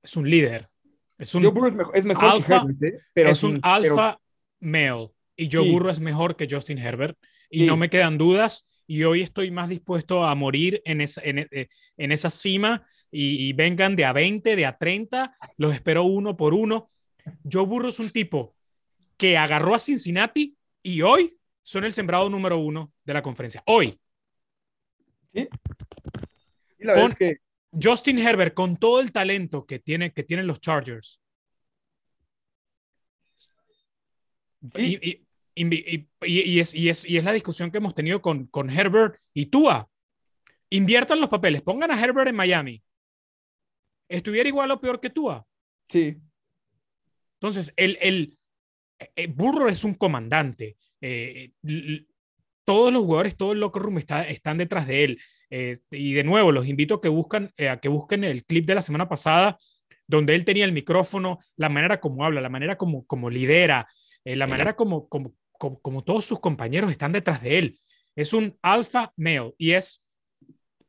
es un líder. Es un Joe Burro es mejor, alfa, ¿eh? pero es un alfa male. Y Joe Burro es mejor que Justin Herbert. Y no me quedan dudas. Y hoy estoy más dispuesto a morir en esa, en, eh, en esa cima y, vengan de a 20, de a 30. Los espero uno por uno. Joe Burro es un tipo que agarró a Cincinnati y hoy son el sembrado número uno de la conferencia. Hoy. Sí. la verdad es que... Justin Herbert, con todo el talento que, tiene, que tienen los Chargers. Y, y, es, y, es, y es la discusión que hemos tenido con, con Herbert y Tua. Inviertan los papeles, pongan a Herbert en Miami. ¿Estuviera igual o peor que Tua? Sí. Entonces, el, el, eh, Burro es un comandante. Eh, todos los jugadores, todo el locker room está, están detrás de él. Eh, y de nuevo, los invito a que, buscan, a que busquen el clip de la semana pasada, donde él tenía el micrófono, la manera como habla, la manera como, como lidera, la manera como, como, como, todos sus compañeros están detrás de él. Es un alfa male y es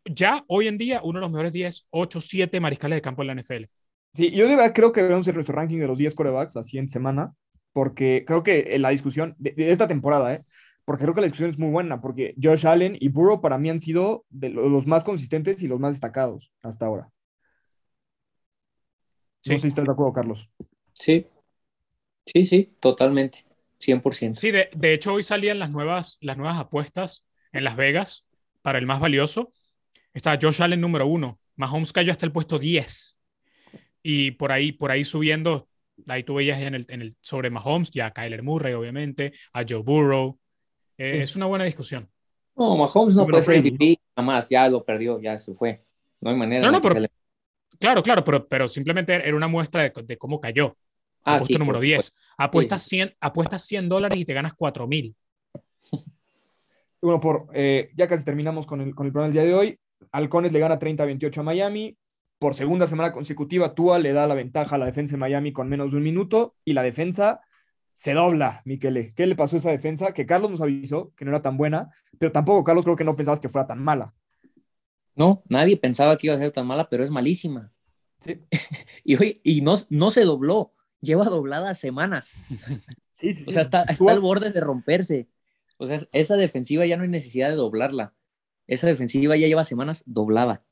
ya hoy en día uno de los mejores 10, 8, 7 mariscales de campo en la NFL. Sí, yo de verdad creo que hacer nuestro ranking de los 10 corebacks la siguiente semana, porque creo que la discusión de, esta temporada, ¿eh? Porque creo que la discusión es muy buena, porque Josh Allen y Burrow para mí han sido de los más consistentes y los más destacados hasta ahora. No sé si estás de acuerdo, Carlos. Sí, sí, sí, totalmente. 100%. Sí, de, de, hecho hoy salían las nuevas, las nuevas apuestas en Las Vegas para el más valioso. Está Josh Allen número uno. Mahomes cayó hasta el puesto 10. Y por ahí, por ahí subiendo, ahí tú veías en el, en el sobre Mahomes, ya a Kyler Murray, obviamente, a Joe Burrow. Eh, es una buena discusión. No, Mahomes no puede ser MVP jamás, ya lo perdió, ya se fue. No hay manera. No, no, pero, Claro, claro, pero, pero simplemente era una muestra de, de cómo cayó. Ah, sí, número 10. Apuestas, 100, apuestas 100 dólares y te ganas 4 mil. Bueno, por, eh, ya casi terminamos con el, con el programa del día de hoy. Halcones le gana 30-28 a Miami. Por segunda semana consecutiva, Tua le da la ventaja a la defensa de Miami con menos de un minuto y la defensa se dobla, Miquele. ¿Qué le pasó a esa defensa? Que Carlos nos avisó que no era tan buena, pero tampoco, Carlos, creo que no pensabas que fuera tan mala. No, nadie pensaba que iba a ser tan mala, pero es malísima. Sí. y hoy, y no, no se dobló lleva doblada semanas. Sí, sí, o sea, está, está al borde de romperse. O sea, esa defensiva ya no hay necesidad de doblarla. Esa defensiva ya lleva semanas doblada.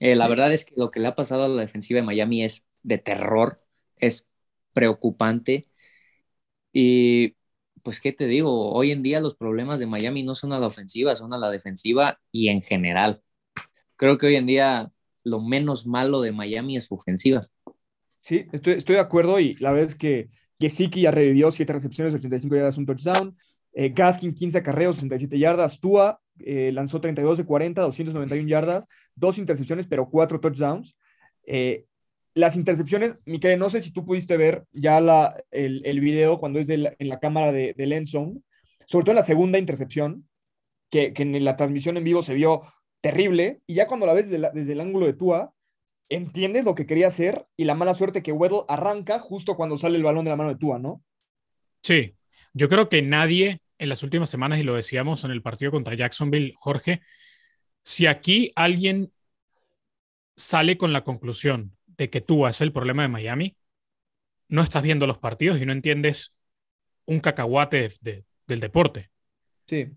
Eh, la verdad es que lo que le ha pasado a la defensiva de Miami es de terror, es preocupante. Y pues, ¿qué te digo? Hoy en día los problemas de Miami no son a la ofensiva, son a la defensiva y en general. Creo que hoy en día lo menos malo de Miami es su ofensiva. Sí, estoy, estoy de acuerdo y la es que Gesicki ya revivió 7 recepciones, 85 yardas, un touchdown. Eh, Gaskin, 15 acarreos, 67 yardas. Tua eh, lanzó 32 de 40, 291 yardas, dos intercepciones, pero cuatro touchdowns. Eh, las intercepciones, Miquel, no sé si tú pudiste ver ya la, el, el video cuando es en la cámara de, de Endzone, sobre todo en la segunda intercepción, que, que, en la transmisión en vivo se vio terrible, y ya cuando la ves desde, desde el ángulo de Tua, entiendes lo que quería hacer y la mala suerte que Weddle arranca justo cuando sale el balón de la mano de Tua, ¿no? Sí, yo creo que nadie en las últimas semanas, y lo decíamos en el partido contra Jacksonville, Jorge, si aquí alguien sale con la conclusión de que Tua es el problema de Miami, no estás viendo los partidos y no entiendes un cacahuate del deporte. Sí.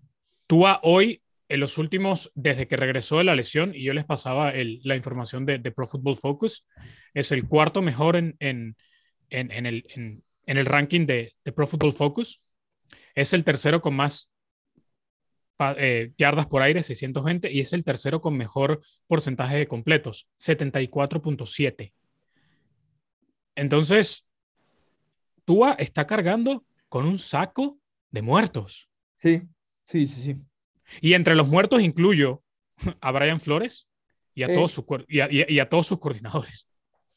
Tua hoy en los últimos, desde que regresó de la lesión, y yo les pasaba la información de, Pro Football Focus, es el cuarto mejor en, en, en, el, en, el, ranking de, Pro Football Focus. Es el tercero con más eh, yardas por aire, 620, y es el tercero con mejor porcentaje de completos, 74.7. Entonces, Tua está cargando con un saco de muertos. Sí, sí, sí, sí. Y entre los muertos incluyo a Brian Flores y a, todos, sus, y a, todos sus coordinadores.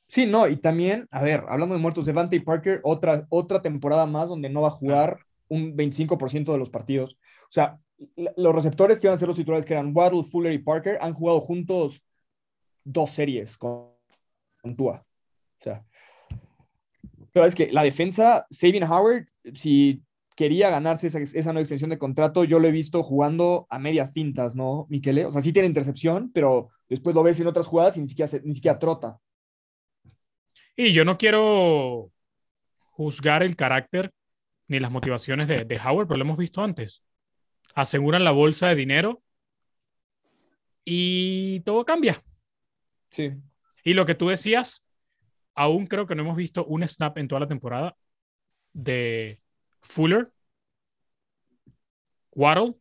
Sí, no, y también, a ver, hablando de muertos, Devante Parker, otra, otra temporada más donde no va a jugar un 25% de los partidos. O sea, los receptores que iban a ser los titulares, que eran Waddle, Fuller y Parker, han jugado juntos dos series con, con Tua. O sea, pero es que la defensa, Sabin Howard, si quería ganarse esa, esa nueva extensión de contrato, yo lo he visto jugando a medias tintas, ¿no, Miquele? O sea, sí tiene intercepción, pero después lo ves en otras jugadas y ni siquiera, ni siquiera trota. Y yo no quiero juzgar el carácter ni las motivaciones de, de Howard, pero lo hemos visto antes aseguran la bolsa de dinero y todo cambia. Sí. Y lo que tú decías, aún creo que no hemos visto un snap en toda la temporada de Fuller, Waddle,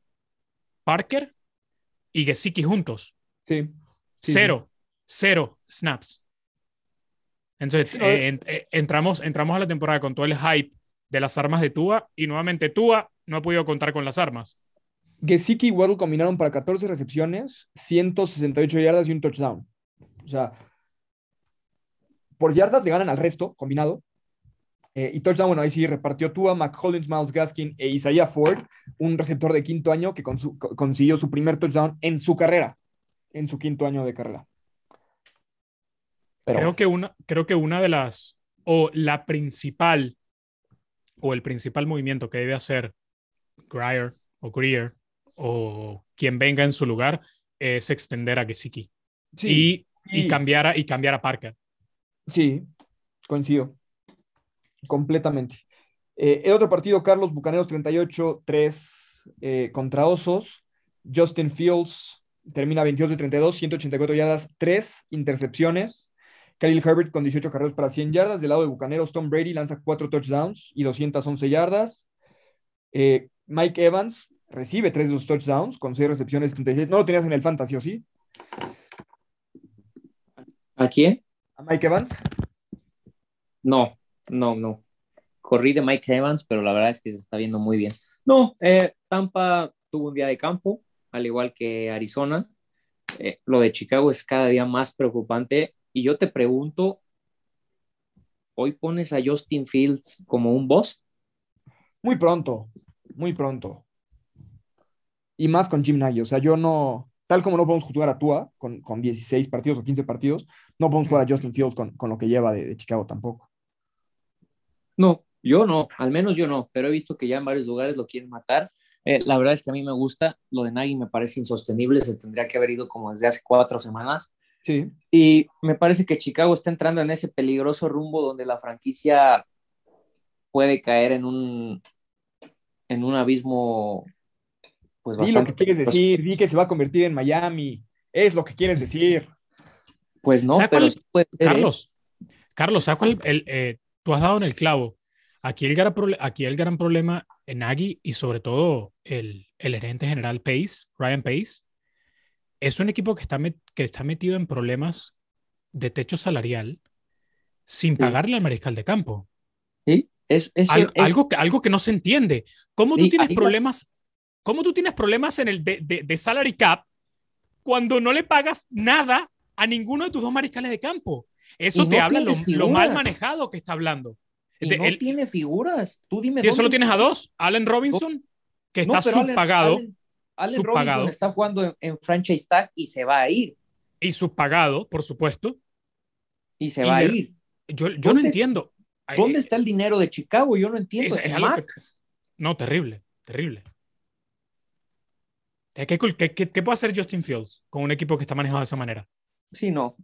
Parker y Gesicki juntos. Sí. cero, cero snaps. Entonces, eh, eh, entramos, entramos a la temporada con todo el hype de las armas de Tua y nuevamente Tua no ha podido contar con las armas. Gesicki y Waddle combinaron para 14 recepciones, 168 yardas y un touchdown. O sea, por yardas le ganan al resto combinado. Eh, y touchdown, bueno, ahí sí repartió Tua, McCollins, Miles Gaskin e Isaiah Ford, un receptor de quinto año que consiguió su primer touchdown en su carrera, en su quinto año de carrera. creo, que una, creo que una de las, o la principal, o el principal movimiento que debe hacer Greer o Greer o quien venga en su lugar es extender a Gesicki y, y, cambiar a, y cambiar a Parker. Sí, coincido. Completamente. Eh, el otro partido, Carlos Bucaneros 38-3 eh, contra Osos. Justin Fields termina 22 de 32, 184 yardas, 3 intercepciones. Khalil Herbert con 18 carreras para 100 yardas. Del lado de Bucaneros, Tom Brady lanza 4 touchdowns y 211 yardas. Eh, Mike Evans recibe tres de los touchdowns con seis recepciones, 36. ¿No lo tenías en el fantasy o sí? ¿A quién? ¿A Mike Evans? No, no, no. Corrí de Mike Evans, pero la verdad es que se está viendo muy bien. No, eh, Tampa tuvo un día de campo, al igual que Arizona. Eh, lo de Chicago es cada día más preocupante. Y yo te pregunto, ¿hoy pones a Justin Fields como un boss? Muy pronto, muy pronto y más con Jim Nagy. O sea, yo no, tal como no podemos jugar a Tua con, con 16 partidos o 15 partidos, no podemos jugar a Justin Fields con, con lo que lleva de, Chicago tampoco. No, yo no, al menos yo no, pero he visto que ya en varios lugares lo quieren matar. Eh, la verdad es que a mí me gusta, lo de Nagy me parece insostenible, se tendría que haber ido como desde hace cuatro semanas. Sí. Y me parece que Chicago está entrando en ese peligroso rumbo donde la franquicia puede caer en un, en un abismo pues lo que quieres decir, di que se va a convertir en Miami, es lo que quieres decir. Pues no, pero Carlos, Carlos, saco el, eh, tú has dado en el clavo. Aquí el, gran aquí el gran problema en Agui y sobre todo el, el gerente general Pace, Ryan Pace, es un equipo que está, que está metido en problemas de techo salarial sin pagarle al mariscal de campo. Sí, es, algo, que, algo que no se entiende. ¿Cómo tú tienes problemas? ¿Cómo tú tienes problemas en el de, de, salary cap cuando no le pagas nada a ninguno de tus dos mariscales de campo? Eso te habla lo, mal manejado que está hablando. Y no tiene figuras. Tú dime. ¿Y solo tienes a dos? Allen Robinson, que está subpagado. Allen, Robinson está jugando en, franchise tag y se va a ir. Y subpagado, por supuesto. Y se va a ir. Yo, yo no entiendo. ¿Dónde está el dinero de Chicago? Yo no entiendo. no, terrible, terrible. ¿Qué, puede hacer Justin Fields con un equipo que está manejado de esa manera? Sí, no.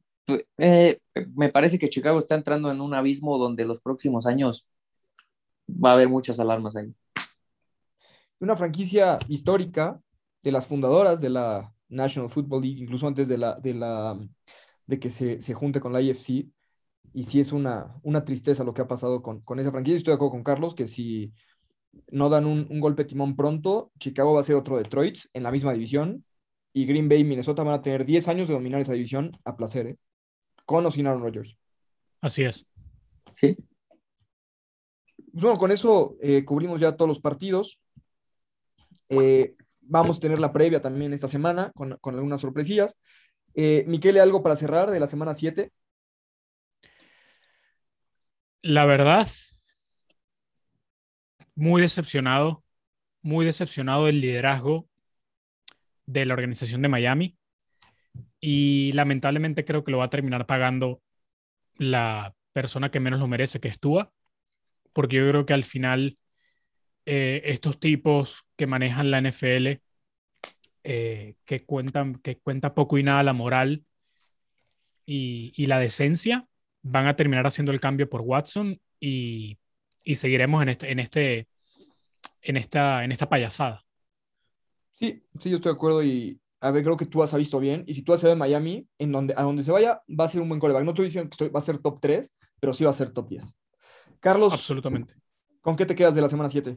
Eh, me parece que Chicago está entrando en un abismo donde los próximos años va a haber muchas alarmas ahí. Una franquicia histórica de las fundadoras de la National Football League, incluso antes de, la, de, la, de que se, se junte con la IFC. Y sí es una, una tristeza lo que ha pasado con, con esa franquicia. Estoy de acuerdo con Carlos que si no dan un, un golpe timón pronto, Chicago va a ser otro Detroit en la misma división y Green Bay y Minnesota van a tener 10 años de dominar esa división a placer, ¿eh? con o sin Aaron Rodgers. Así es. Sí. Bueno, con eso eh, cubrimos ya todos los partidos. Eh, vamos a tener la previa también esta semana con, con algunas sorpresillas. Eh, Miquele, ¿algo para cerrar de la semana 7? La verdad, muy decepcionado, muy decepcionado del liderazgo de la organización de Miami. Y lamentablemente creo que lo va a terminar pagando la persona que menos lo merece, que es Tua, porque yo creo que al final eh, estos tipos que manejan la NFL, eh, que, cuentan, que cuenta poco y nada la moral y, la decencia, van a terminar haciendo el cambio por Watson y, y seguiremos en, este, en, este, en, esta, en esta payasada. Sí, sí, yo estoy de acuerdo y a ver, creo que tú has visto bien. Y si tú has ido de Miami, en donde, a donde se vaya, va a ser un buen coreback. No estoy diciendo que va a ser top 3, pero sí va a ser top 10. Carlos. Absolutamente. ¿Con qué te quedas de la semana 7?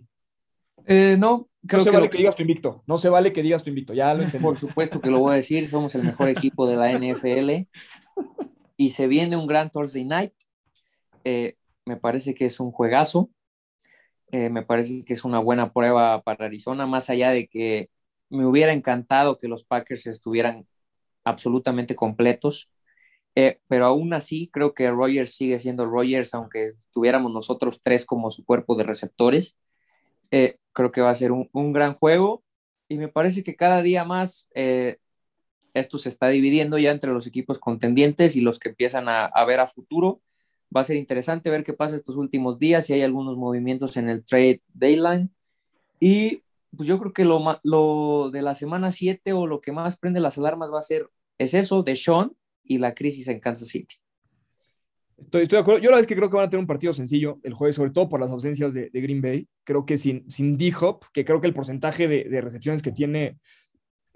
Eh, no, creo no se que vale que, que digas tu invicto. No se vale que digas tu invicto. Ya lo entendí. Por supuesto que lo voy a decir. Somos el mejor equipo de la NFL. Y se viene un gran Thursday night. Eh, me parece que es un juegazo. Eh, me parece que es una buena prueba para Arizona, más allá de que me hubiera encantado que los Packers estuvieran absolutamente completos, eh, pero aún así creo que Rogers sigue siendo Rogers, aunque tuviéramos nosotros tres como su cuerpo de receptores. Eh, creo que va a ser un, un, gran juego y me parece que cada día más esto se está dividiendo ya entre los equipos contendientes y los que empiezan a, a ver a futuro. Va a ser interesante ver qué pasa estos últimos días, si hay algunos movimientos en el trade deadline. Y pues yo creo que lo, lo de la semana 7 o lo que más prende las alarmas va a ser, es eso de Sean y la crisis en Kansas City. Estoy, estoy de acuerdo. Yo la vez que creo que van a tener un partido sencillo el jueves, sobre todo por las ausencias de, de Green Bay. Creo que sin, sin D-Hop, que creo que el porcentaje de, de, recepciones que tiene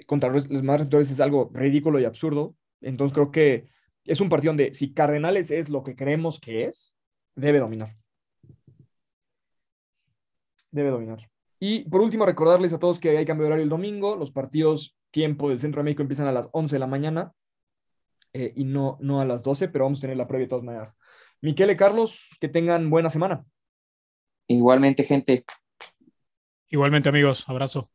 contra los, más receptores es algo ridículo y absurdo. Entonces creo que es un partido donde si Cardenales es lo que creemos que es, debe dominar. Debe dominar. Y por último, recordarles a todos que hay cambio de horario el domingo. Los partidos tiempo del Centro de México empiezan a las 11 de la mañana eh, y no, no a las 12, pero vamos a tener la previa de todas maneras. Miquele, Carlos, que tengan buena semana. Igualmente, gente. Igualmente, amigos. Abrazo.